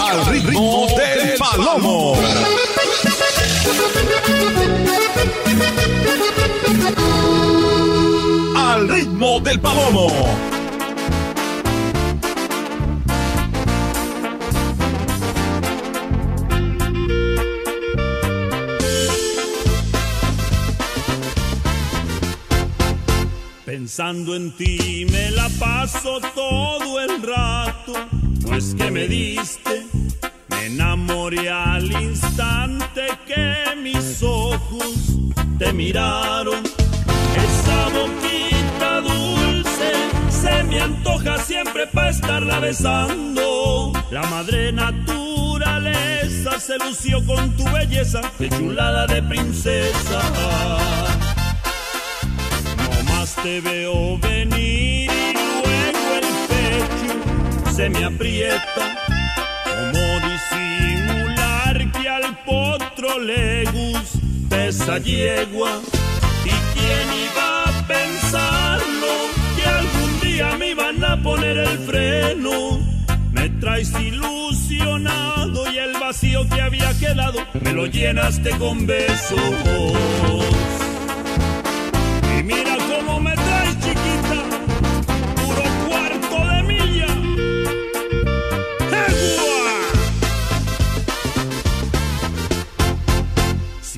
al ritmo del palomo. Al ritmo del palomo. Pensando en ti me la paso todo el rato, pues que me diste, me enamoré al instante que mis ojos te miraron. Esa boquita dulce se me antoja siempre para estarla besando. La madre naturaleza se lució con tu belleza, de chulada de princesa te veo venir y luego el pecho se me aprieta. Como disimular que al potro le gusta esa yegua? ¿Y quién iba a pensarlo? Que algún día me iban a poner el freno. Me traes ilusionado y el vacío que había quedado me lo llenaste con besos.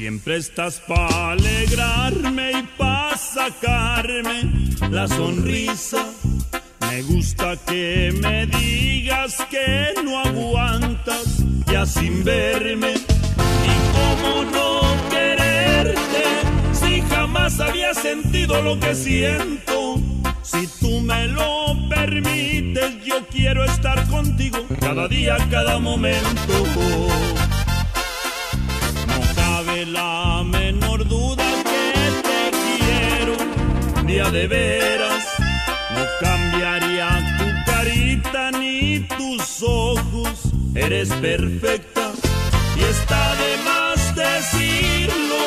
Siempre estás para alegrarme y para sacarme la sonrisa. Me gusta que me digas que no aguantas ya sin verme. Y cómo no quererte si jamás había sentido lo que siento. Si tú me lo permites, yo quiero estar contigo cada día, cada momento. La menor duda que te quiero, día de veras. No cambiaría tu carita ni tus ojos, eres perfecta y está de más decirlo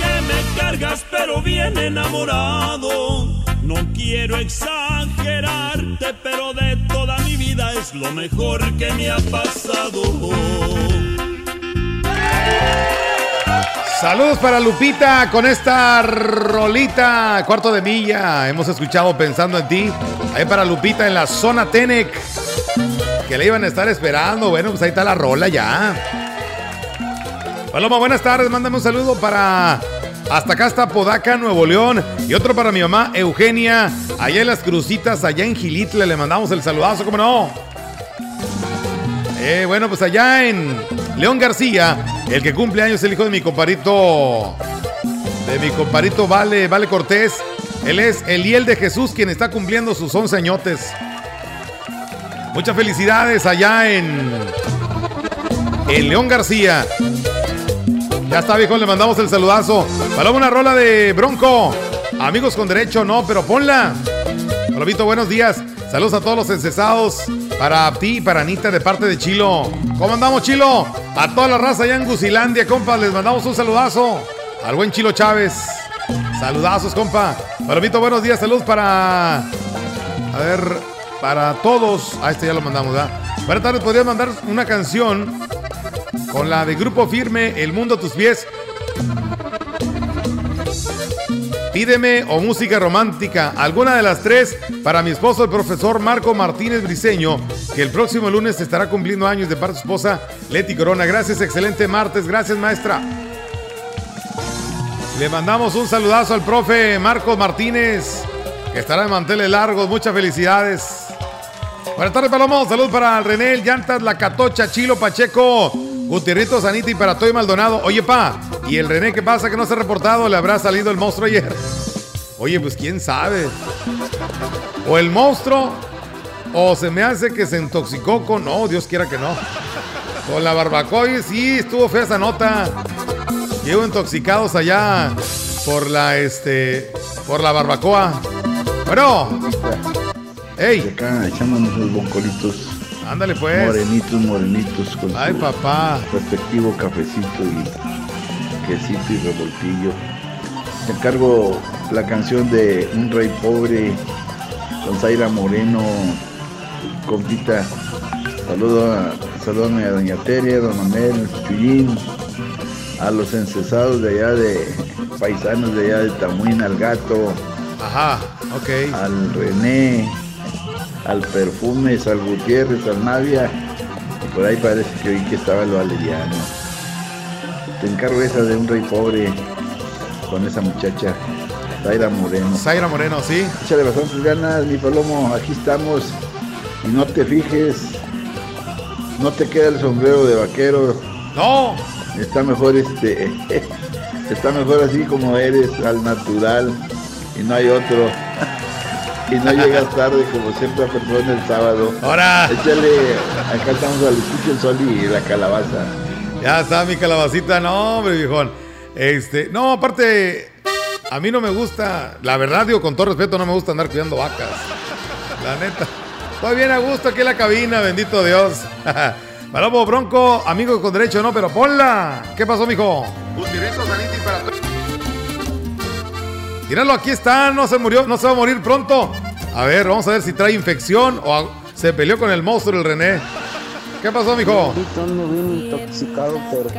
que me cargas pero bien enamorado. No quiero exagerarte, pero de toda mi vida es lo mejor que me ha pasado. Saludos para Lupita con esta rolita, cuarto de milla. Hemos escuchado pensando en ti. Ahí para Lupita en la zona Tenec. Que le iban a estar esperando. Bueno, pues ahí está la rola ya. Paloma, buenas tardes. Mándame un saludo para. Hasta acá está Podaca, Nuevo León. Y otro para mi mamá, Eugenia. Allá en las crucitas, allá en Gilitle. Le mandamos el saludazo, ¿cómo no? Eh, bueno, pues allá en León García, el que cumple años el hijo de mi comparito, de mi comparito Vale, Vale Cortés. Él es Eliel de Jesús, quien está cumpliendo sus 11 añotes. Muchas felicidades allá en, en León García. Ya está, viejo, le mandamos el saludazo. Para una rola de Bronco. Amigos con derecho, no, pero ponla. Palomito, buenos días. Saludos a todos los encesados. Para ti y para Anita de parte de Chilo. ¿Cómo andamos, Chilo? A toda la raza allá en Gusilandia, compa, les mandamos un saludazo. Al buen Chilo Chávez. Saludazos, compa. Palomito, buenos días. Saludos para. A ver, para todos. Ah, este ya lo mandamos, ¿verdad? Buenas tardes, podrías mandar una canción con la de Grupo Firme, El Mundo a tus pies. Pídeme o música romántica, alguna de las tres, para mi esposo, el profesor Marco Martínez Briseño, que el próximo lunes estará cumpliendo años de parte de su esposa Leti Corona. Gracias, excelente martes, gracias maestra. Le mandamos un saludazo al profe Marcos Martínez, que estará en manteles largos. Muchas felicidades. Buenas tardes, Palomo. Salud para René, Llantas, La Catocha, Chilo, Pacheco, Gutierrito, Sanita y para Toy Maldonado. Oye, pa, ¿y el René qué pasa que no se ha reportado? ¿Le habrá salido el monstruo ayer? Oye, pues quién sabe. O el monstruo, o se me hace que se intoxicó con. No, Dios quiera que no. Con la barbacoa. Oye, sí, estuvo fea esa nota. Llevo intoxicados allá por la este. por la barbacoa. Bueno. ¡Ey! Acá echándonos los boncolitos. Ándale pues. Morenitos, morenitos. Con Ay, papá. Respectivo cafecito y quesito y revoltillo. Te encargo la canción de Un Rey Pobre con Zaira Moreno, compita. Saludo a saludame a Doña Teria, Don Manuel, Chuyín, a los encesados de allá de paisanos de allá de Tamuín, al gato. Ajá, ok. Al René, al Perfumes, al Gutiérrez, al Navia. por ahí parece que hoy que estaba el Valeriano. Te encargo esa de un rey pobre con esa muchacha. Zaira Moreno. Zaira Moreno, sí. Échale bastantes ganas, mi palomo. Aquí estamos. Y no te fijes. No te queda el sombrero de vaquero. No. Está mejor este. Está mejor así como eres, al natural. Y no hay otro. y no llegas tarde como siempre persona el sábado. Ahora. Échale. Acá estamos al escucho el sol y la calabaza. Ya está mi calabacita. No, hombre, viejón. Este. No, aparte. A mí no me gusta, la verdad digo con todo respeto, no me gusta andar cuidando vacas. La neta. Estoy bien a gusto aquí en la cabina, bendito Dios. Palomo Bronco, amigo con derecho, no, pero ponla. ¿Qué pasó, mijo? Míralo, aquí está, no se murió, no se va a morir pronto. A ver, vamos a ver si trae infección o se peleó con el monstruo el René. ¿Qué pasó, mijo? Ando bien intoxicado por,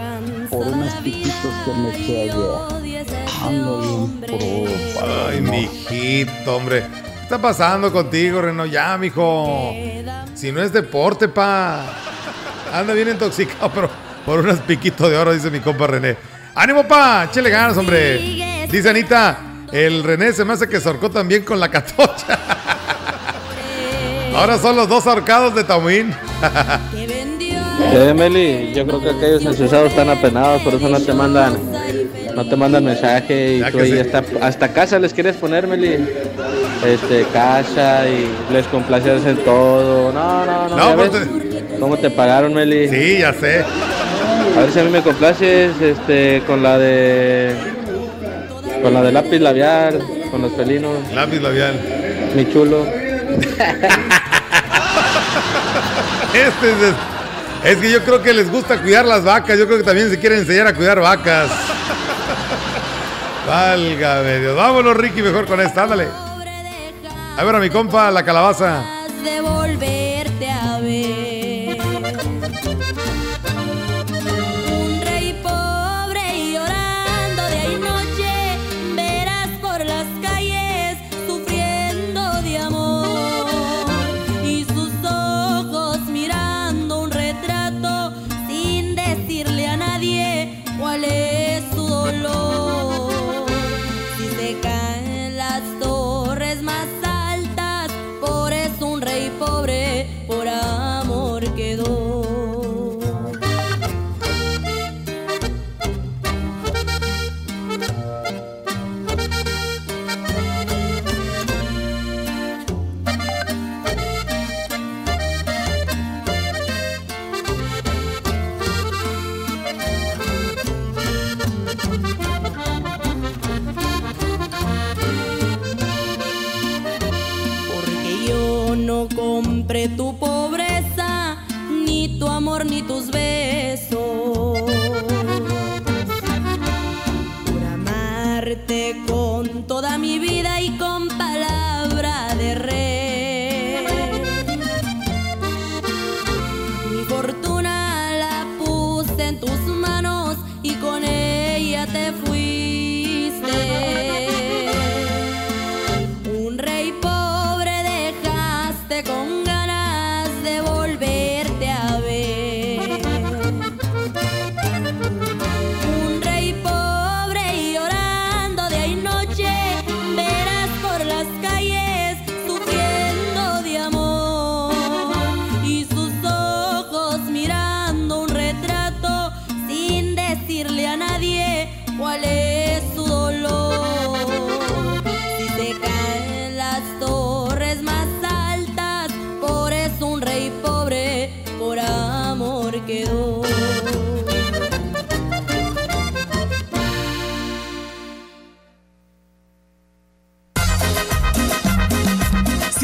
por unos piquitos que me eché ayer. Ando bien pro. Ay, mijito, hombre. ¿Qué está pasando contigo, Reno? Ya, mijo. Si no es deporte, pa. Anda bien intoxicado, pero por unos piquitos de oro, dice mi compa René. ¡Ánimo, pa! ¡Chele ganas, hombre! Dice Anita, el René se me hace que sorcó también con la catocha. Ahora son los dos ahorcados de Tamuín. eh, Meli, yo creo que aquellos encesados están apenados, por eso no te mandan no te mandan mensaje y tú ahí hasta, hasta casa les quieres poner, Meli. Este, casa y les complaces en todo. No, no, no. no pues ¿Cómo te pagaron, Meli? Sí, ya sé. A ver si a mí me complaces este, con la de. Con la de lápiz labial, con los pelinos. Lápiz labial. Mi chulo. este es, es que yo creo que les gusta cuidar las vacas. Yo creo que también se quieren enseñar a cuidar vacas. Válgame Dios. Vámonos, Ricky, mejor con esta. Ándale. A ver a mi compa, la calabaza.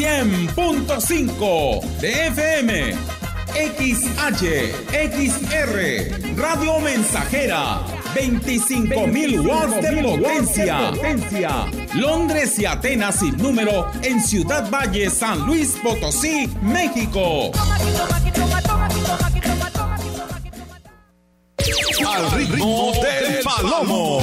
100.5 de FM, XH, XR, Radio Mensajera, 25.000 watts de potencia. Londres y Atenas sin número en Ciudad Valle, San Luis Potosí, México. Al ritmo del palomo.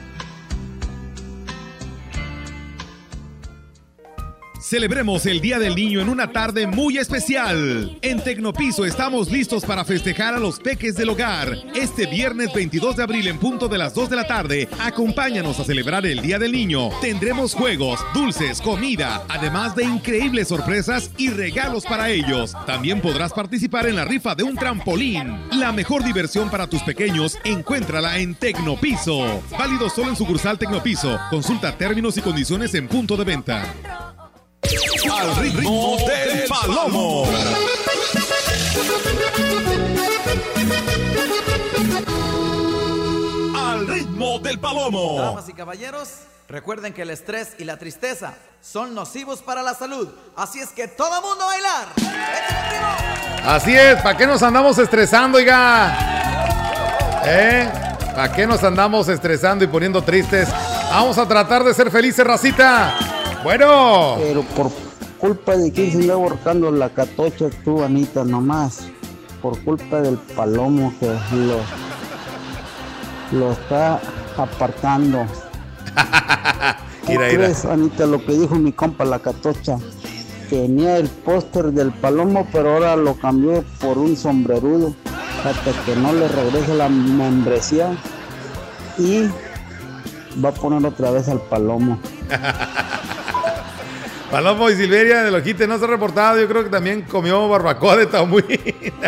Celebremos el Día del Niño en una tarde muy especial. En Tecnopiso estamos listos para festejar a los peques del hogar. Este viernes 22 de abril en punto de las 2 de la tarde, acompáñanos a celebrar el Día del Niño. Tendremos juegos, dulces, comida, además de increíbles sorpresas y regalos para ellos. También podrás participar en la rifa de un trampolín. La mejor diversión para tus pequeños, encuéntrala en Tecnopiso. Válido solo en sucursal Tecnopiso. Consulta términos y condiciones en punto de venta. Al ritmo del palomo. Al ritmo del palomo. Damas y caballeros, recuerden que el estrés y la tristeza son nocivos para la salud. Así es que todo mundo a bailar. Así es, ¿para qué nos andamos estresando, oiga? ¿Eh? ¿Para qué nos andamos estresando y poniendo tristes? Vamos a tratar de ser felices, racita. Bueno. Pero por culpa de quién se anda ahorcando la catocha tú, Anita, nomás. Por culpa del palomo que lo, lo está apartando. ¿Qué mira. crees, Anita, lo que dijo mi compa la catocha? Tenía el póster del palomo, pero ahora lo cambió por un sombrerudo. Hasta que no le regrese la membresía. Y va a poner otra vez al palomo. Palomo y Silveria de Lojite no se ha reportado. Yo creo que también comió barbacoa de tamuín.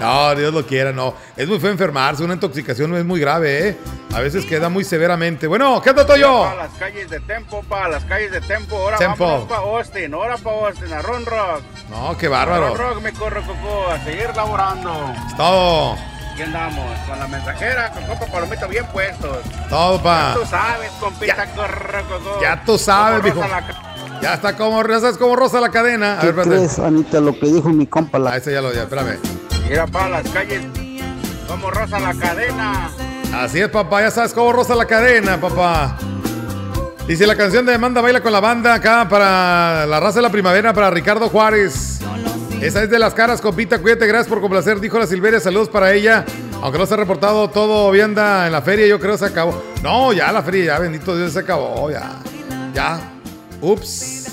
No, Dios lo quiera, no. Es muy feo enfermarse. Una intoxicación es muy grave, ¿eh? A veces queda muy severamente. Bueno, ¿qué dato yo? Para las calles de Tempo, para las calles de Tempo. Ahora vamos para Austin, ahora para Austin, a Ron Rock. No, qué bárbaro. Ron Rock, me corro, Coco, a seguir laborando. Es todo. Aquí andamos, con la mensajera, con copa palomita bien puestos. Todo, pa. Ya tú sabes, compita, corro, Coco. Ya tú sabes, Como mijo. Ya está como, ya sabes cómo rosa la cadena. A ¿Qué ver, espérate. crees, Anita, lo que dijo mi compa la Ah, ese ya lo, ya, espérame. Mira para las calles, como rosa la cadena. Así es, papá. Ya sabes cómo rosa la cadena, papá. Dice la canción de Manda Baila con la banda acá para la raza de la primavera, para Ricardo Juárez. Esa es de las caras, compita. Cuídate, gracias por complacer. Dijo la Silveria, saludos para ella. Aunque no se ha reportado todo, bien anda en la feria, yo creo se acabó. No, ya la feria, ya, bendito Dios, se acabó, ya. Ya. Ups.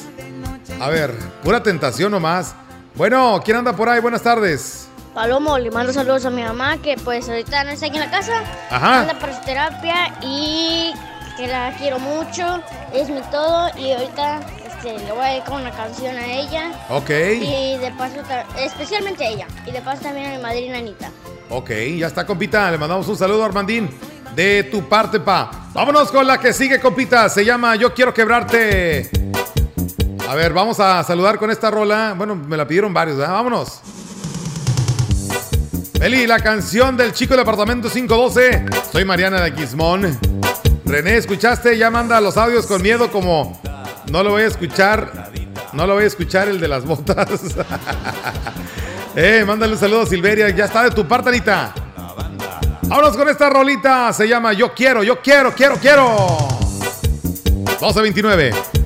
A ver, pura tentación nomás. Bueno, ¿quién anda por ahí? Buenas tardes. Palomo, le mando saludos a mi mamá que pues ahorita no está aquí en la casa. Ajá. Anda para su terapia y que la quiero mucho. Es mi todo y ahorita este, le voy a dedicar una canción a ella. Ok. Y de paso, especialmente a ella. Y de paso también a mi madrina Anita. Ok, ya está, compita. Le mandamos un saludo a Armandín. De tu parte, pa. Vámonos con la que sigue, compita. Se llama Yo quiero quebrarte. A ver, vamos a saludar con esta rola. Bueno, me la pidieron varios, ¿verdad? Vámonos. Eli, la canción del chico del apartamento 512. Soy Mariana de Quismón. René, ¿escuchaste? Ya manda los audios con miedo como no lo voy a escuchar. No lo voy a escuchar el de las botas. eh, mándale un saludo a Silveria. Ya está de tu parte, Anita. Vámonos con esta rolita. Se llama Yo quiero, yo quiero, quiero, quiero. 1229.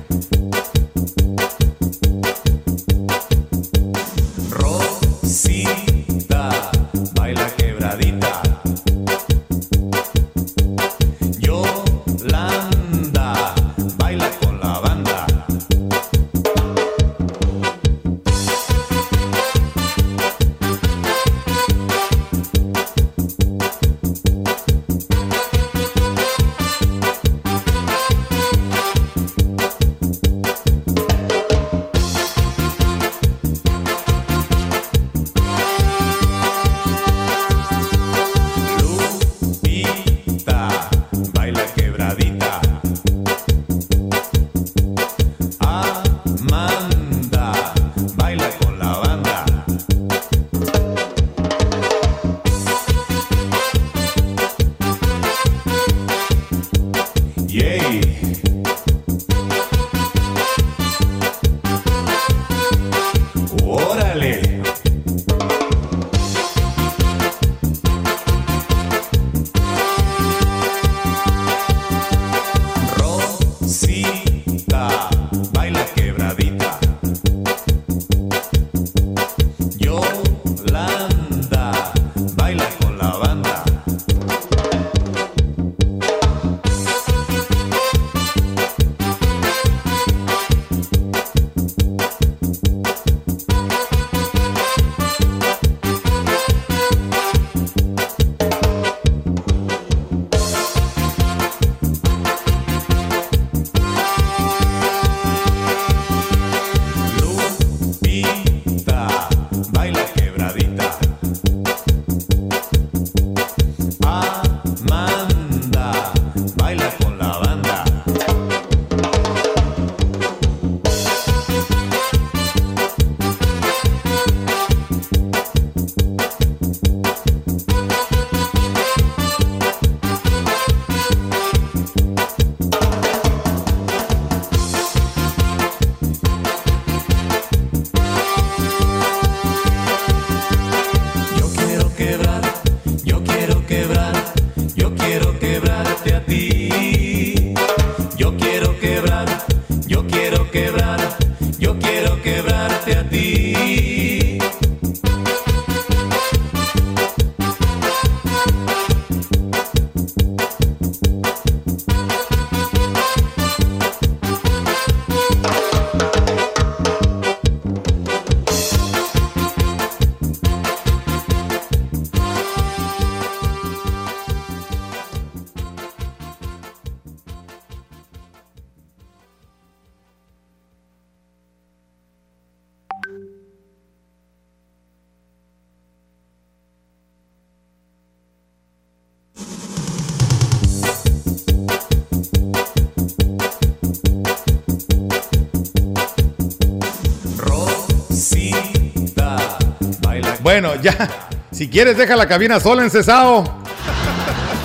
Bueno, ya. Si quieres, deja la cabina sola en cesado.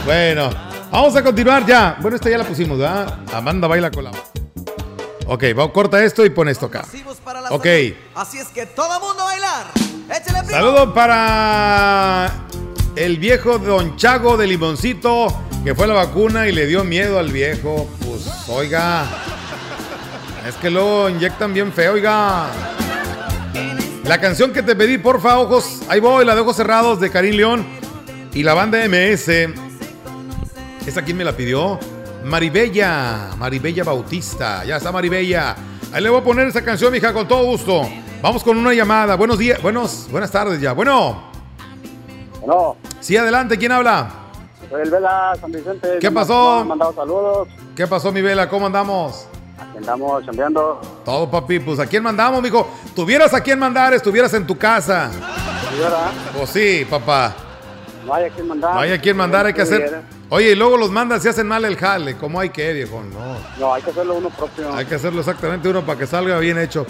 Bueno, vamos a continuar ya. Bueno, esta ya la pusimos, ¿verdad? Amanda baila con la. Ok, va, corta esto y pon esto acá. Ok. Así es que todo mundo bailar. Échale. Saludos para el viejo Don Chago de Limoncito, que fue a la vacuna y le dio miedo al viejo. Pues, oiga. Es que lo inyectan bien feo, oiga. La canción que te pedí, porfa, ojos. Ahí voy, la de ojos cerrados de Karim León y la banda MS. ¿Esa quién me la pidió? Maribella, Maribella Bautista. Ya está Maribella. Ahí le voy a poner esa canción, mija, con todo gusto. Vamos con una llamada. Buenos días, buenos, buenas tardes ya. Bueno. Bueno. Sí, adelante, ¿quién habla? Soy el Vela San Vicente. ¿Qué Me pasó? han mandado saludos. ¿Qué pasó, mi Vela? ¿Cómo andamos? Aquí andamos chambeando. Todo, papi. Pues a quién mandamos, mijo. Tuvieras a quién mandar, estuvieras en tu casa. Pues sí, papá. no hay a quien mandar. No hay a quién mandar, hay que hacer. Oye, y luego los mandas y hacen mal el jale. ¿Cómo hay que, viejo? No. No, hay que hacerlo uno propio. Hay que hacerlo exactamente uno para que salga bien hecho.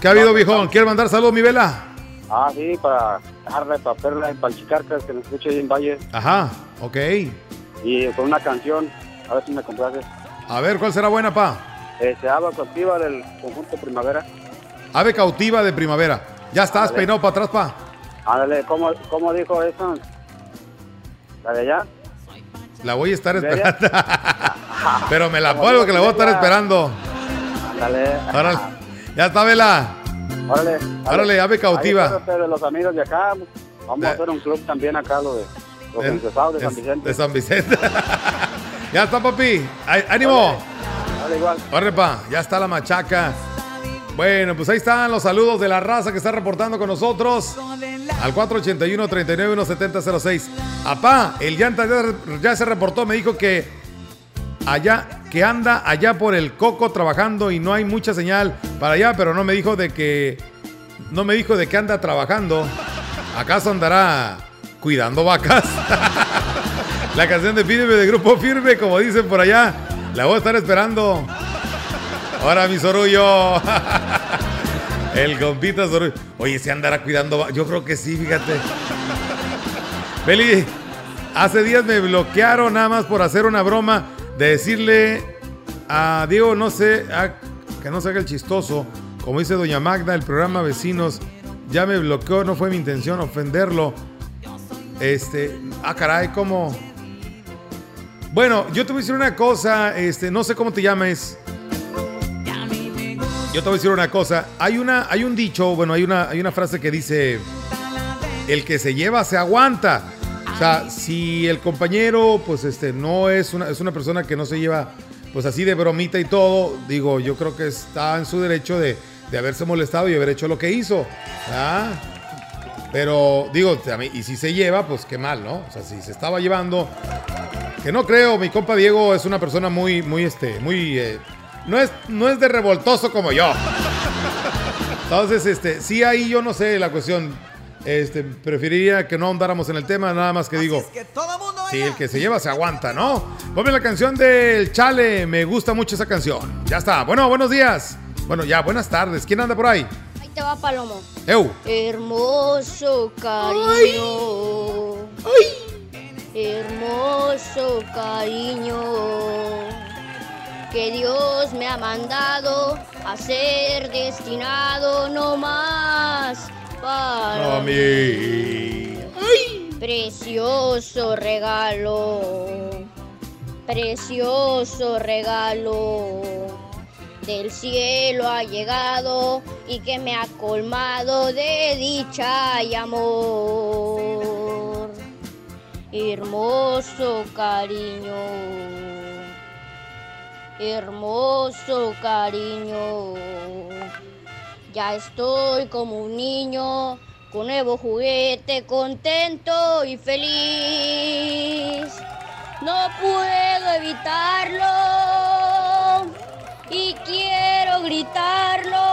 ¿Qué ha habido, viejón? ¿Quieres mandar saludos, mi Vela? Ah, sí, para dejarle, para Perla, para Chicarcas, que nos escuche ahí en Valle. Ajá, ok. Y con una canción, a ver si me complaces. A ver, ¿cuál será buena, pa? Eh, se activa del conjunto Primavera. Ave cautiva de primavera. Ya estás, Ándale. peinado para atrás, pa. Ándale, ¿cómo, ¿cómo dijo eso? ¿La de allá? La voy a estar esperando. Pero me la pongo que la voy a estar esperando. Ándale. Órale. Ya está, Vela. Órale. Órale, ave cautiva. De los amigos de acá. Vamos a hacer un club también acá, lo de los De- de San Vicente. De San Vicente. ya está, papi. Ánimo. Igual. Ya está la machaca. Bueno, pues ahí están los saludos de la raza que está reportando con nosotros. Al 481-39-1706. Apá, el llanta ya, ya se reportó, me dijo que allá, que anda allá por el coco trabajando y no hay mucha señal para allá, pero no me dijo de que. No me dijo de que anda trabajando. ¿Acaso andará cuidando vacas? la canción de Pídeme de Grupo Firme, como dicen por allá. La voy a estar esperando. Ahora mi sorullo. El compita sorullo. Oye, ¿se andará cuidando? Yo creo que sí, fíjate. Beli, hace días me bloquearon nada más por hacer una broma de decirle a Diego, no sé, que no se haga el chistoso. Como dice Doña Magda, el programa Vecinos ya me bloqueó, no fue mi intención ofenderlo. Este, ah, caray, ¿cómo? Bueno, yo te voy a decir una cosa, este, no sé cómo te llames. Yo te voy a decir una cosa. Hay una, hay un dicho, bueno, hay una, hay una frase que dice: el que se lleva se aguanta. O sea, si el compañero, pues, este, no es una, es una persona que no se lleva, pues, así de bromita y todo, digo, yo creo que está en su derecho de, de haberse molestado y haber hecho lo que hizo. ¿ah? Pero, digo, y si se lleva, pues, qué mal, ¿no? O sea, si se estaba llevando, que no creo, mi compa Diego es una persona muy, muy, este, muy, eh, no es, no es de revoltoso como yo. Entonces, este, sí ahí yo no sé la cuestión, este, preferiría que no ahondáramos en el tema, nada más que digo, sí, el que se lleva se aguanta, ¿no? Ponme la canción del Chale, me gusta mucho esa canción. Ya está, bueno, buenos días. Bueno, ya, buenas tardes. ¿Quién anda por ahí? Te va Palomo. Eu. Hermoso cariño. Hermoso cariño. Que Dios me ha mandado a ser destinado no más para A mí. Precioso regalo, precioso regalo del cielo ha llegado y que me ha colmado de dicha y amor. Hermoso cariño, hermoso cariño. Ya estoy como un niño con nuevo juguete, contento y feliz. No puedo evitarlo gritarlo.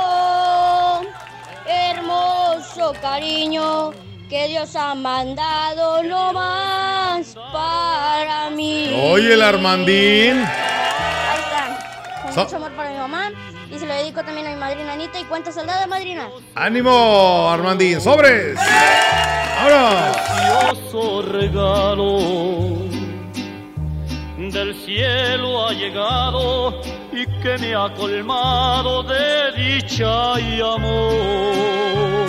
Hermoso cariño que Dios ha mandado lo más para mí. Oye, el Armandín. Ahí está. Con So- mucho amor para mi mamá. Y se lo dedico también a mi madrina Anita. ¿Y cuántas soldadas, madrina? ¡Ánimo, Armandín! ¡Sobres! ¡Ahora! precioso regalo del cielo ha llegado y que me ha colmado de dicha y amor.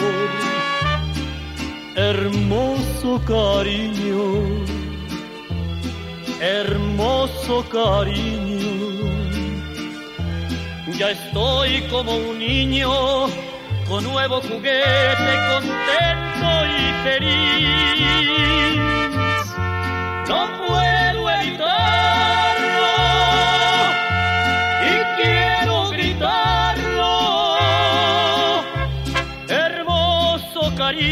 Hermoso cariño, hermoso cariño. Ya estoy como un niño con nuevo juguete, contento y feliz. No puedo evitarlo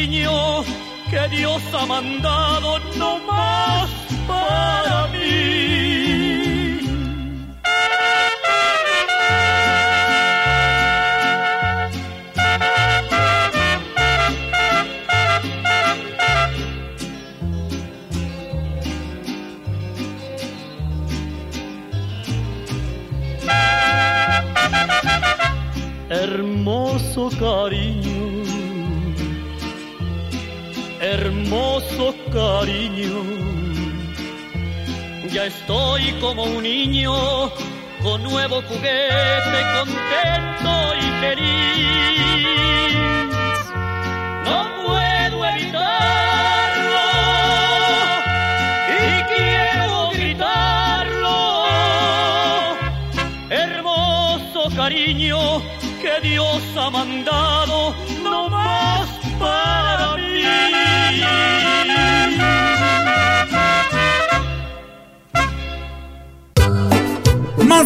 cariño que Dios ha mandado no más para mí. hermoso cariño, cariño. Ya estoy como un niño con nuevo juguete, contento y feliz. No puedo evitarlo y quiero gritarlo. Hermoso cariño que Dios ha mandado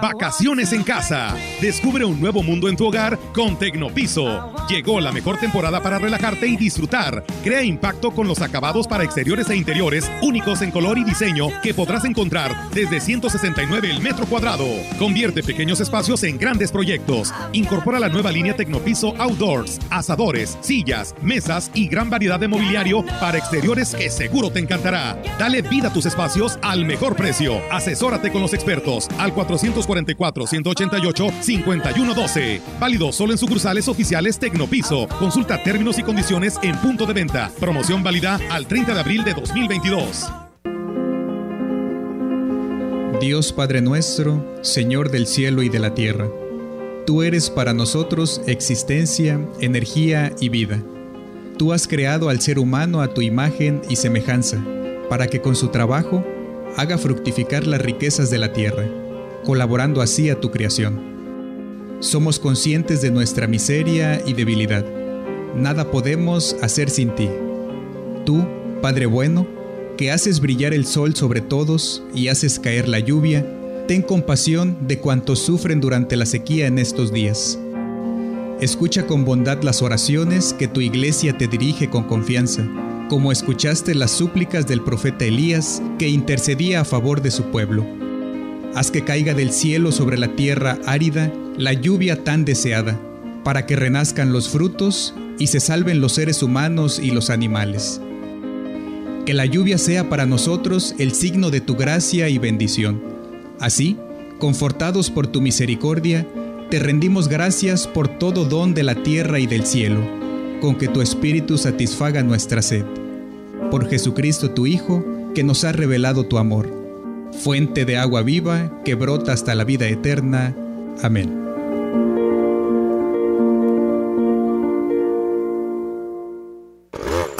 Vacaciones en casa. Descubre un nuevo mundo en tu hogar con Tecnopiso. Llegó la mejor temporada para relajarte y disfrutar. Crea impacto con los acabados para exteriores e interiores únicos en color y diseño que podrás encontrar desde 169 el metro cuadrado. Convierte pequeños espacios en grandes proyectos. Incorpora la nueva línea Tecnopiso Outdoors, asadores, sillas, mesas y gran variedad de mobiliario para exteriores que seguro te encantará. Dale vida a tus espacios al mejor precio. Asesórate con los expertos al 400 244-188-5112. Válido solo en sucursales oficiales Tecnopiso. Consulta términos y condiciones en punto de venta. Promoción válida al 30 de abril de 2022. Dios Padre nuestro, Señor del cielo y de la tierra. Tú eres para nosotros existencia, energía y vida. Tú has creado al ser humano a tu imagen y semejanza, para que con su trabajo haga fructificar las riquezas de la tierra colaborando así a tu creación. Somos conscientes de nuestra miseria y debilidad. Nada podemos hacer sin ti. Tú, Padre bueno, que haces brillar el sol sobre todos y haces caer la lluvia, ten compasión de cuantos sufren durante la sequía en estos días. Escucha con bondad las oraciones que tu iglesia te dirige con confianza, como escuchaste las súplicas del profeta Elías que intercedía a favor de su pueblo. Haz que caiga del cielo sobre la tierra árida la lluvia tan deseada, para que renazcan los frutos y se salven los seres humanos y los animales. Que la lluvia sea para nosotros el signo de tu gracia y bendición. Así, confortados por tu misericordia, te rendimos gracias por todo don de la tierra y del cielo, con que tu Espíritu satisfaga nuestra sed. Por Jesucristo tu Hijo, que nos ha revelado tu amor fuente de agua viva que brota hasta la vida eterna. Amén.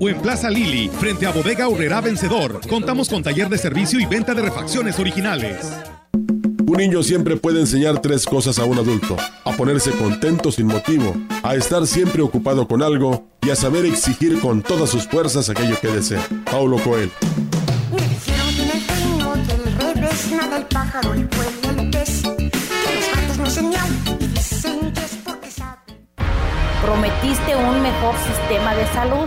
o en Plaza Lili, frente a Bodega Urrera Vencedor. Contamos con taller de servicio y venta de refacciones originales. Un niño siempre puede enseñar tres cosas a un adulto. A ponerse contento sin motivo, a estar siempre ocupado con algo y a saber exigir con todas sus fuerzas aquello que desea. Paulo Coelho. Me dijeron que en el reino del revés nada el pájaro, el pueblo, el pez. Que los gatos no es señal y dicen que es porque saben. Prometiste un mejor sistema de salud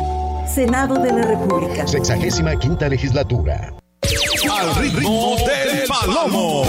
Senado de la República. Sexagésima quinta legislatura. Al ritmo del palomo.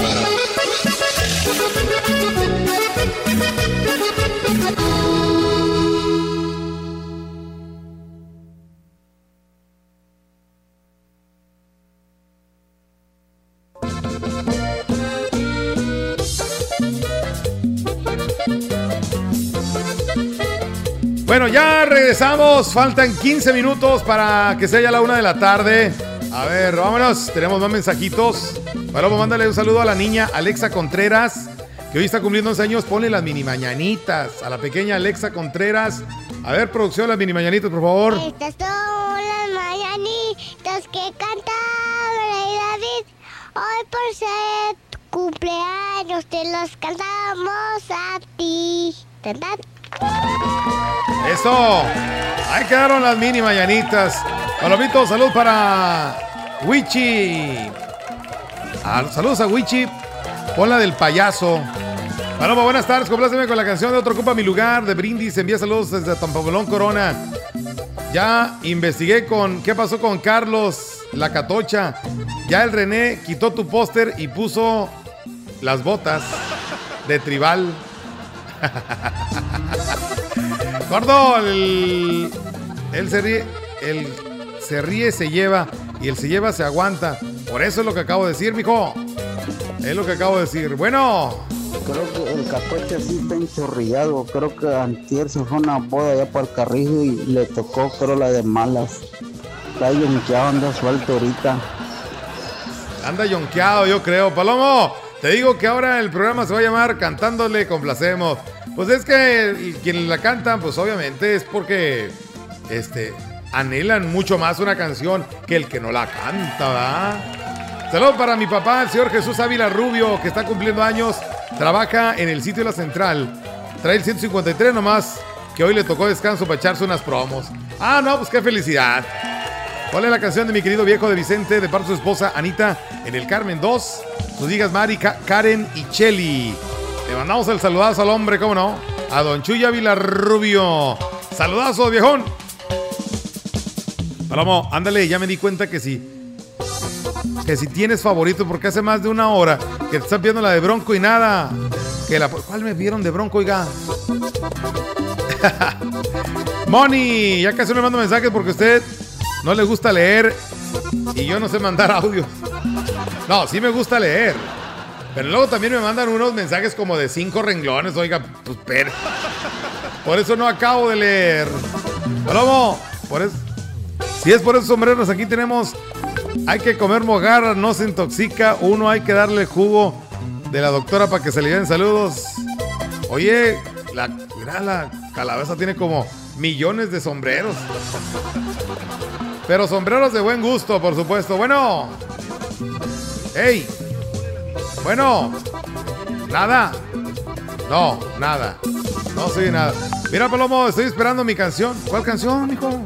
Bueno, ya regresamos. Faltan 15 minutos para que sea ya la una de la tarde. A ver, vámonos. Tenemos más mensajitos. Bueno, vamos a mandarle un saludo a la niña Alexa Contreras, que hoy está cumpliendo 11 años. Ponle las mini mañanitas a la pequeña Alexa Contreras. A ver, producción, las mini mañanitas, por favor. Estas son las mañanitas que cantaba David. Hoy por ser cumpleaños te las cantamos a ti. ¿Tan, tan? Eso. Ahí quedaron las mini mañanitas. Palomito, salud para Wichi. Ah, saludos a Wichi. Ponla del payaso. Paloma, buenas tardes. Compláceme con la canción de Otro Ocupa Mi Lugar de Brindis. Envía saludos desde Tampabelón, Corona. Ya investigué con qué pasó con Carlos La Catocha. Ya el René quitó tu póster y puso las botas de tribal. Gordo, el, él se ríe, el se ríe, se lleva y el se lleva se aguanta. Por eso es lo que acabo de decir, mijo. Es lo que acabo de decir. Bueno, Creo que el capote así está enchorrillado. Creo que antier se fue a una boda allá para el carrijo y le tocó, creo, la de malas. Está yonqueado, anda suelto ahorita. anda yonqueado, yo creo. Palomo, te digo que ahora el programa se va a llamar Cantándole Complacemos. Pues es que quienes la cantan, pues obviamente es porque este, anhelan mucho más una canción que el que no la canta, ¿verdad? Saludos para mi papá, el señor Jesús Ávila Rubio, que está cumpliendo años. Trabaja en el sitio de la central. Trae el 153 nomás, que hoy le tocó descanso para echarse unas promos. Ah, no, pues qué felicidad. ¿Cuál es la canción de mi querido viejo de Vicente, de parte de su esposa Anita, en el Carmen 2? Sus hijas Mari, Ka- Karen y Cheli. Le mandamos el saludazo al hombre, ¿cómo no? A Don Chuy Ávila Rubio. Saludazo, viejón. Palomo, ándale, ya me di cuenta que sí. Que si tienes favorito, porque hace más de una hora que te están viendo la de Bronco y nada. Que la, ¿Cuál me vieron de Bronco, oiga? Moni, ya casi no le mando mensajes porque usted no le gusta leer y yo no sé mandar audio. No, sí me gusta leer. Pero luego también me mandan unos mensajes como de cinco renglones, oiga, pues pero. Por eso no acabo de leer. Palomo, por eso. Si es por esos sombreros, aquí tenemos. Hay que comer mojarra, no se intoxica. Uno hay que darle jugo de la doctora para que se le den saludos. Oye, la, mira, la calabaza tiene como millones de sombreros. Pero sombreros de buen gusto, por supuesto. Bueno. ¡Ey! Bueno. Nada. No, nada. No soy nada. Mira, Palomo, estoy esperando mi canción. ¿Cuál canción, hijo?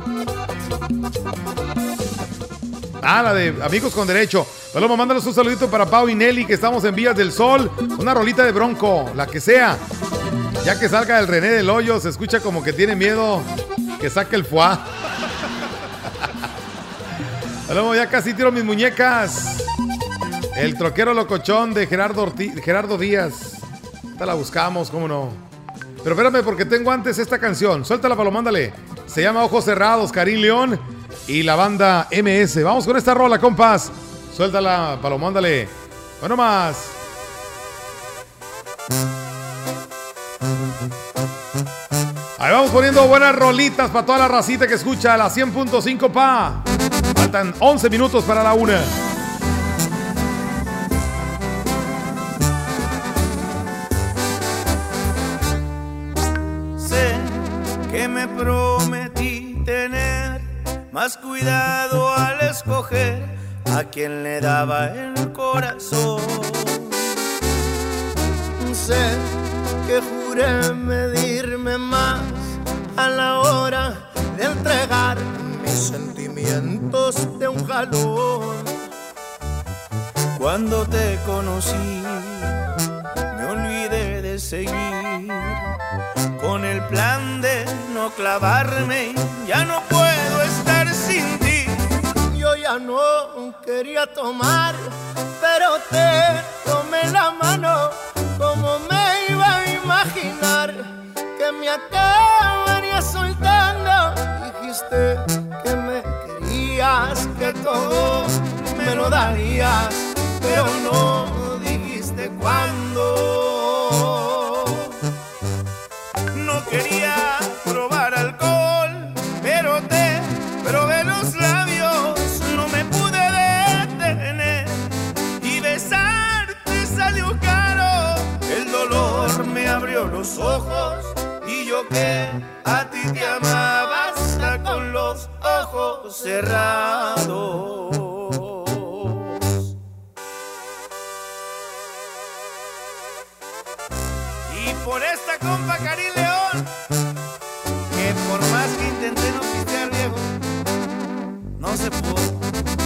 Ah, la de Amigos con Derecho. Palomo, mándanos un saludito para Pau y Nelly, que estamos en Vías del Sol. Una rolita de bronco, la que sea. Ya que salga el René del Hoyo, se escucha como que tiene miedo que saque el foie. Ya casi tiro mis muñecas. El troquero locochón de Gerardo, Gerardo Díaz. Esta la buscamos, cómo no. Pero espérame, porque tengo antes esta canción. Suéltala, Paloma, mándale. Se llama Ojos Cerrados, Karim León y la banda MS. Vamos con esta rola, compas. Suéltala, Paloma, mándale. Bueno más. Ahí vamos poniendo buenas rolitas para toda la racita que escucha la 100.5 pa. Faltan 11 minutos para la una. Sé que me prometí tener más cuidado al escoger a quien le daba el corazón. Sé que juré medirme más a la hora de entregar mis sentimientos de un jalón. Cuando te conocí, me olvidé de seguir con el plan de no clavarme, ya no puedo estar sin ti. Yo ya no quería tomar, pero te tomé la mano. Como me iba a imaginar que me acabaría soltando? Dijiste que me que todo me lo darías, pero no dijiste cuándo. No quería probar alcohol, pero te probé los labios, no me pude detener y besarte salió caro. El dolor me abrió los ojos y yo que a ti te amaba ojos cerrados. Y por esta compa Cari León, que por más que intenté no pistear viejo, no se pudo.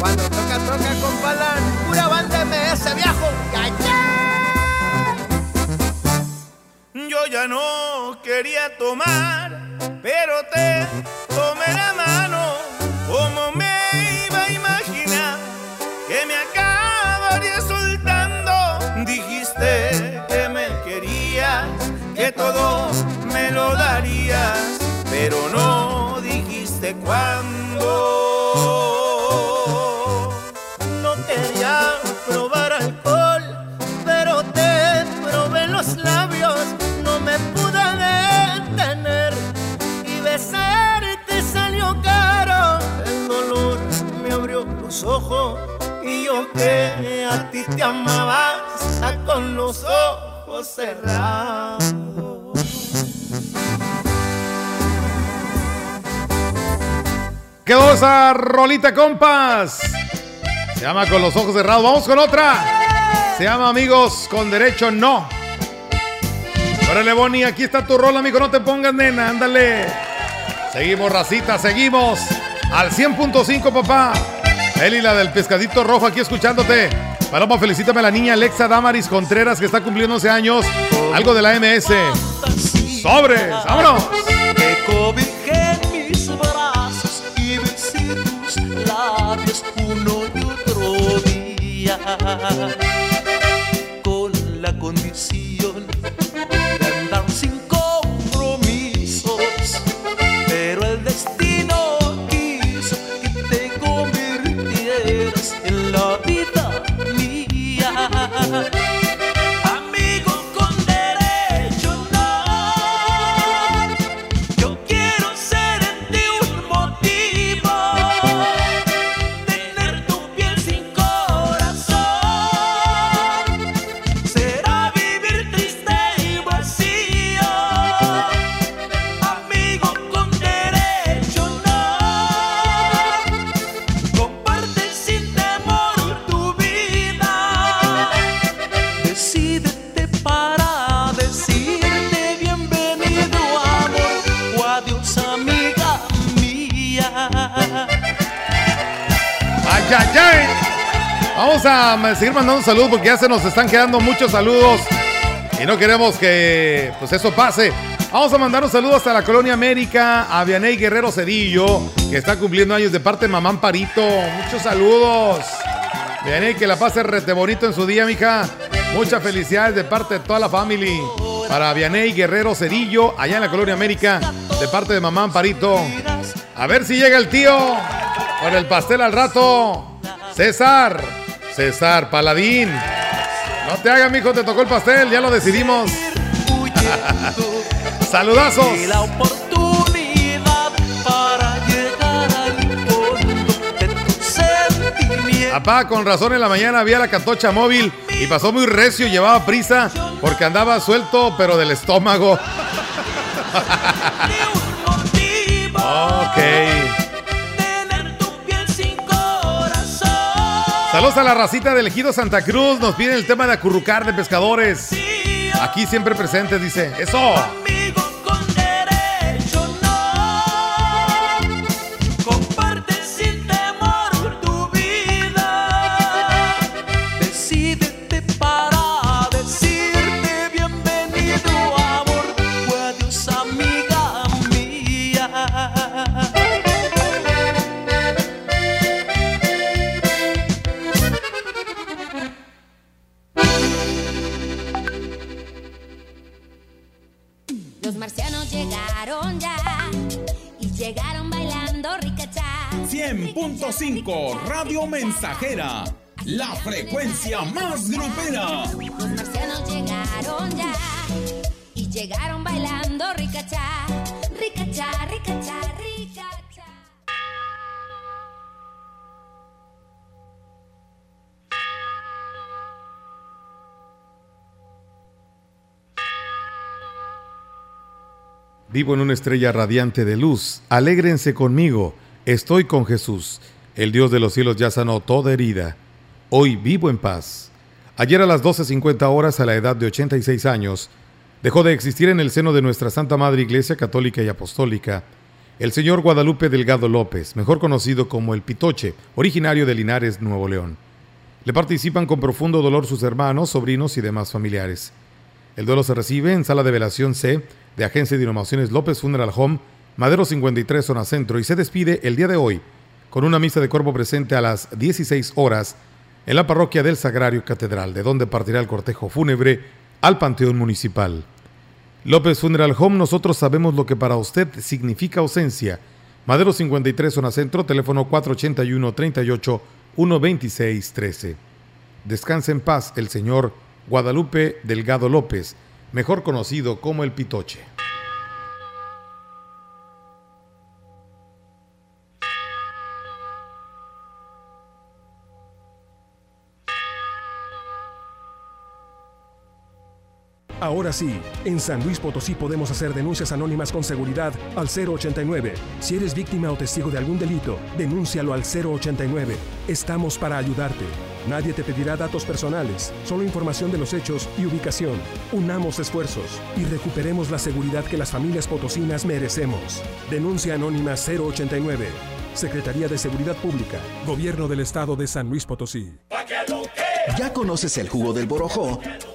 Cuando toca, toca con Palan, pura banda MS viejo. Yo ya no quería tomar, pero te que todo me lo darías, pero no dijiste cuándo. No quería probar alcohol, pero te probé los labios, no me pude detener y besarte salió caro. El dolor me abrió los ojos y yo que a ti te amaba con los ojos cerrados. Quedó esa rolita, compas. Se llama Con los ojos cerrados. Vamos con otra. Se llama Amigos con Derecho No. Órale, Bonnie, aquí está tu rola, amigo. No te pongas, nena. Ándale. Seguimos, racita, seguimos. Al 100.5, papá. Eli, la del pescadito rojo, aquí escuchándote. Paloma, felicítame a la niña Alexa Damaris Contreras, que está cumpliendo 11 años. Algo de la MS. ¡Sobres! ¡Vámonos! Con la condición Vamos a seguir mandando saludos porque ya se nos están quedando muchos saludos y no queremos que pues eso pase. Vamos a mandar un saludo hasta la Colonia América a Vianey Guerrero Cedillo, que está cumpliendo años de parte de Mamá Amparito. Muchos saludos. Vianey, que la pase rete bonito en su día, mija. Muchas felicidades de parte de toda la familia. Para Vianey Guerrero Cedillo, allá en la Colonia América, de parte de Mamá Amparito. A ver si llega el tío con el pastel al rato. César, César Paladín. No te hagas, mijo, te tocó el pastel, ya lo decidimos. Saludazos. Y la oportunidad para llegar al fondo de. Papá, con razón en la mañana había la catocha móvil y pasó muy recio, llevaba prisa porque andaba suelto, pero del estómago. ok. Saludos a la racita del Ejido Santa Cruz. Nos piden el tema de acurrucar de pescadores. Aquí siempre presentes, dice. Eso. Mensajera, la frecuencia más grupera. Los marcianos llegaron ya y llegaron bailando ricachá. Ricachá, ricachá, ricachá. Vivo en una estrella radiante de luz. Alégrense conmigo. Estoy con Jesús. El Dios de los cielos ya sanó toda herida. Hoy vivo en paz. Ayer a las 12.50 horas, a la edad de 86 años, dejó de existir en el seno de nuestra Santa Madre Iglesia Católica y Apostólica el señor Guadalupe Delgado López, mejor conocido como el Pitoche, originario de Linares, Nuevo León. Le participan con profundo dolor sus hermanos, sobrinos y demás familiares. El duelo se recibe en sala de velación C de Agencia de Innovaciones López Funeral Home, Madero 53, zona centro, y se despide el día de hoy con una misa de cuerpo presente a las 16 horas en la parroquia del Sagrario Catedral, de donde partirá el cortejo fúnebre al Panteón Municipal. López Funeral Home, nosotros sabemos lo que para usted significa ausencia. Madero 53, zona centro, teléfono 481 38 126 13. Descanse en paz el señor Guadalupe Delgado López, mejor conocido como el Pitoche. Ahora sí, en San Luis Potosí podemos hacer denuncias anónimas con seguridad al 089. Si eres víctima o testigo de algún delito, denúncialo al 089. Estamos para ayudarte. Nadie te pedirá datos personales, solo información de los hechos y ubicación. Unamos esfuerzos y recuperemos la seguridad que las familias potosinas merecemos. Denuncia anónima 089. Secretaría de Seguridad Pública, Gobierno del Estado de San Luis Potosí. ¿Ya conoces el jugo del Borojó?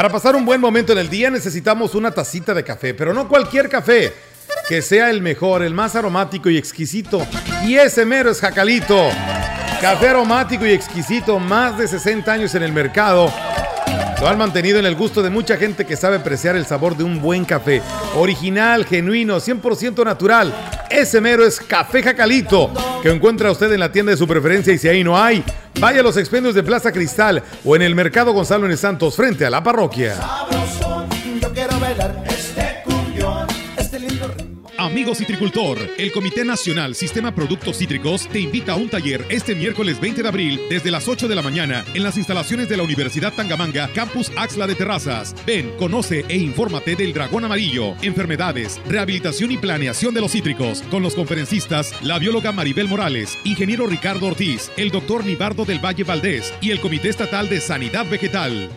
Para pasar un buen momento en el día necesitamos una tacita de café, pero no cualquier café, que sea el mejor, el más aromático y exquisito. Y ese mero es Jacalito. Café aromático y exquisito, más de 60 años en el mercado. Lo han mantenido en el gusto de mucha gente que sabe apreciar el sabor de un buen café. Original, genuino, 100% natural. Ese mero es Café Jacalito, que encuentra usted en la tienda de su preferencia y si ahí no hay, vaya a los expendios de Plaza Cristal o en el Mercado Gonzalo en Santos frente a la parroquia. Yo quiero ritmo. Amigo citricultor, el Comité Nacional Sistema Productos Cítricos te invita a un taller este miércoles 20 de abril desde las 8 de la mañana en las instalaciones de la Universidad Tangamanga, Campus Axla de Terrazas. Ven, conoce e infórmate del dragón amarillo, enfermedades, rehabilitación y planeación de los cítricos, con los conferencistas, la bióloga Maribel Morales, ingeniero Ricardo Ortiz, el doctor Nibardo del Valle Valdés y el Comité Estatal de Sanidad Vegetal.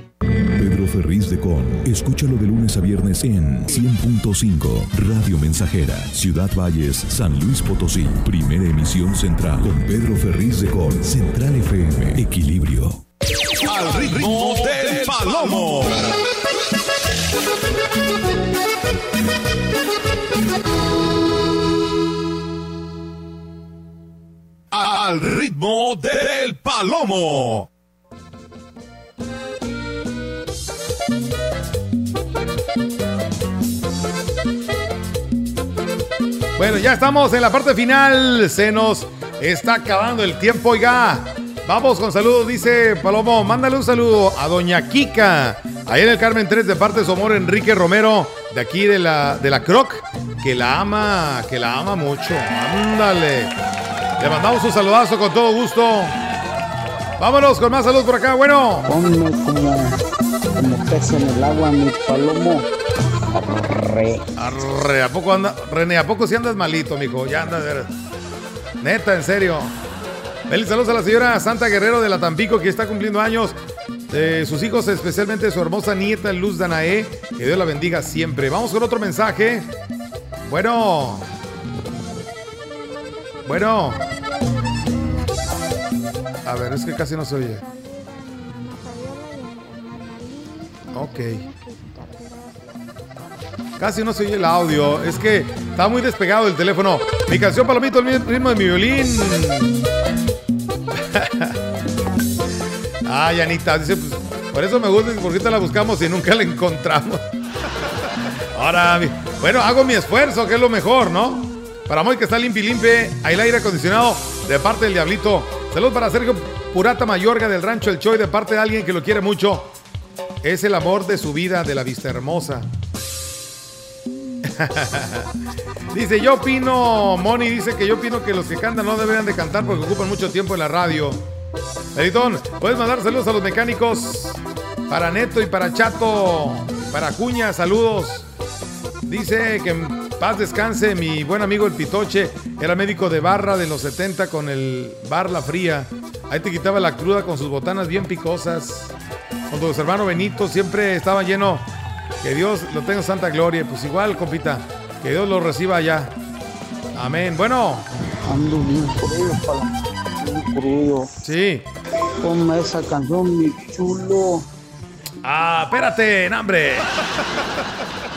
Pedro Ferriz de Con. Escúchalo de lunes a viernes en 100.5 Radio Mensajera, Ciudad Valles, San Luis Potosí. Primera emisión central con Pedro Ferriz de Con. Central FM. Equilibrio. Al ritmo del palomo. Al ritmo del palomo. Bueno, ya estamos en la parte final. Se nos está acabando el tiempo, oiga. Vamos con saludos, dice Palomo. Mándale un saludo a Doña Kika. Ahí en el Carmen 3 de parte de su amor Enrique Romero, de aquí de la, de la Croc, que la ama, que la ama mucho. Ándale. Le mandamos un saludazo con todo gusto. Vámonos con más salud por acá. Bueno. Ponme como, como en el agua, mi palomo. ¿A poco anda, René, ¿a poco si andas malito, mijo? Ya andas, neta, en serio. Feliz saludos a la señora Santa Guerrero de la Tampico que está cumpliendo años. sus hijos, especialmente su hermosa nieta Luz Danae. Que Dios la bendiga siempre. Vamos con otro mensaje. Bueno. Bueno. A ver, es que casi no se oye. Ok. Casi no se oye el audio. Es que está muy despegado el teléfono. Mi canción Palomito, el ritmo de mi violín. Ay, Anita, dice, pues, por eso me gusta, porque ahorita la buscamos y nunca la encontramos. Ahora, bueno, hago mi esfuerzo, que es lo mejor, ¿no? Para Moy que está limpi limpe, ahí el aire acondicionado de parte del Diablito. Saludos para Sergio Purata Mayorga del Rancho El Choy de parte de alguien que lo quiere mucho. Es el amor de su vida, de la vista hermosa. dice, yo opino, Moni dice que yo opino que los que cantan no deberían de cantar porque ocupan mucho tiempo en la radio. Editón, puedes mandar saludos a los mecánicos para Neto y para Chato, para Cuña, saludos. Dice que en paz descanse mi buen amigo el Pitoche, era médico de barra de los 70 con el bar La Fría. Ahí te quitaba la cruda con sus botanas bien picosas. Con tu hermano Benito siempre estaba lleno. Que Dios lo tenga en santa gloria. Pues igual, compita, que Dios lo reciba allá. Amén. Bueno. Ando bien crudo, pala. Bien crudo. Sí. Ponme esa canción, mi chulo. Ah, espérate, no, hombre.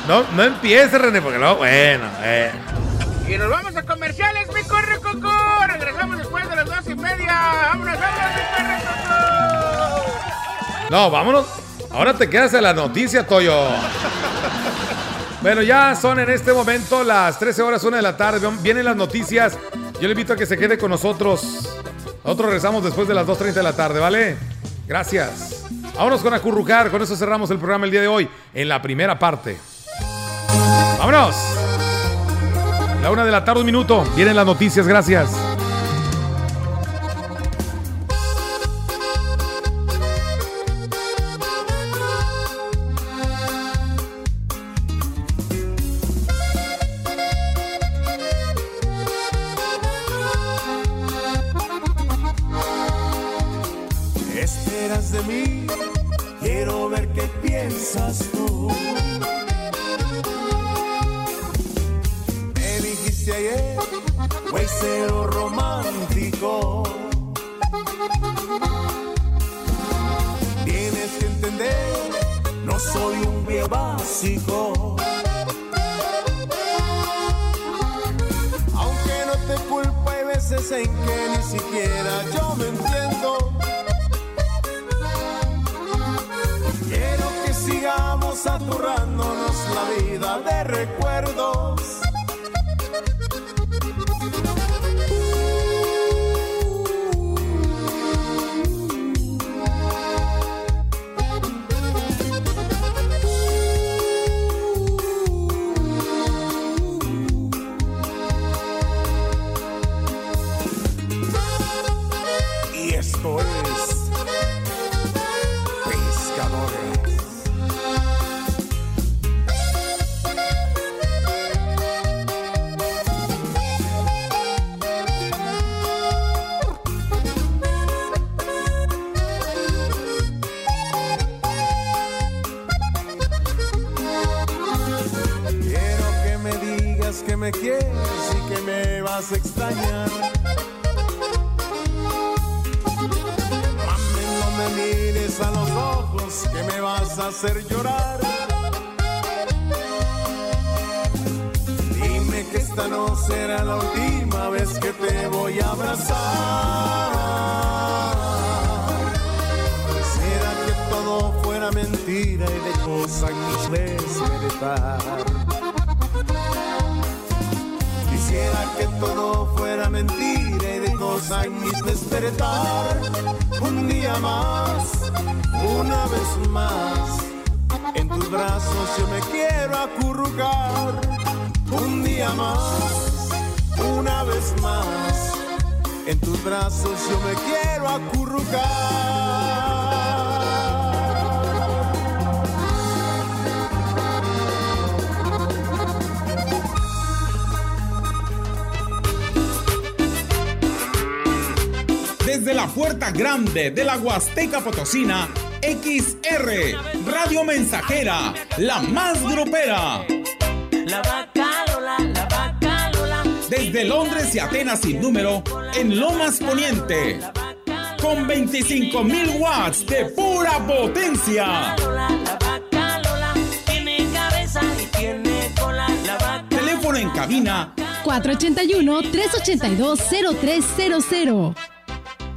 No, no empieces, René, porque no, bueno, eh. Y nos vamos a comerciales, mi corre coco. Regresamos después de las dos y media. Vámonos, vámonos, mi corre coco. No, vámonos. Ahora te quedas en la noticia, Toyo. Bueno, ya son en este momento las 13 horas, 1 de la tarde. Vienen las noticias. Yo le invito a que se quede con nosotros. Nosotros regresamos después de las 2.30 de la tarde, ¿vale? Gracias. Vámonos con Acurrucar. Con eso cerramos el programa el día de hoy, en la primera parte. ¡Vámonos! La una de la tarde, un minuto. Vienen las noticias, gracias. Cero romántico. Tienes que entender, no soy un bien básico. Aunque no te culpo, hay veces en que ni siquiera yo me entiendo. Quiero que sigamos aturrándonos la vida de recuerdos. Todo fuera mentira y de cosas que despertar. Quisiera que todo fuera mentira y de cosas mis despertar. Un día más, una vez más, en tus brazos yo me quiero acurrucar. Un día más, una vez más, en tus brazos yo me quiero acurrucar. La puerta grande de la Huasteca Potosina, XR, Radio Mensajera, la más grupera. La vaca Lola, la vaca Lola. Desde Londres y Atenas sin número, en Lomas Poniente. Con 25 mil watts de pura potencia. Teléfono en cabina 481-382-0300.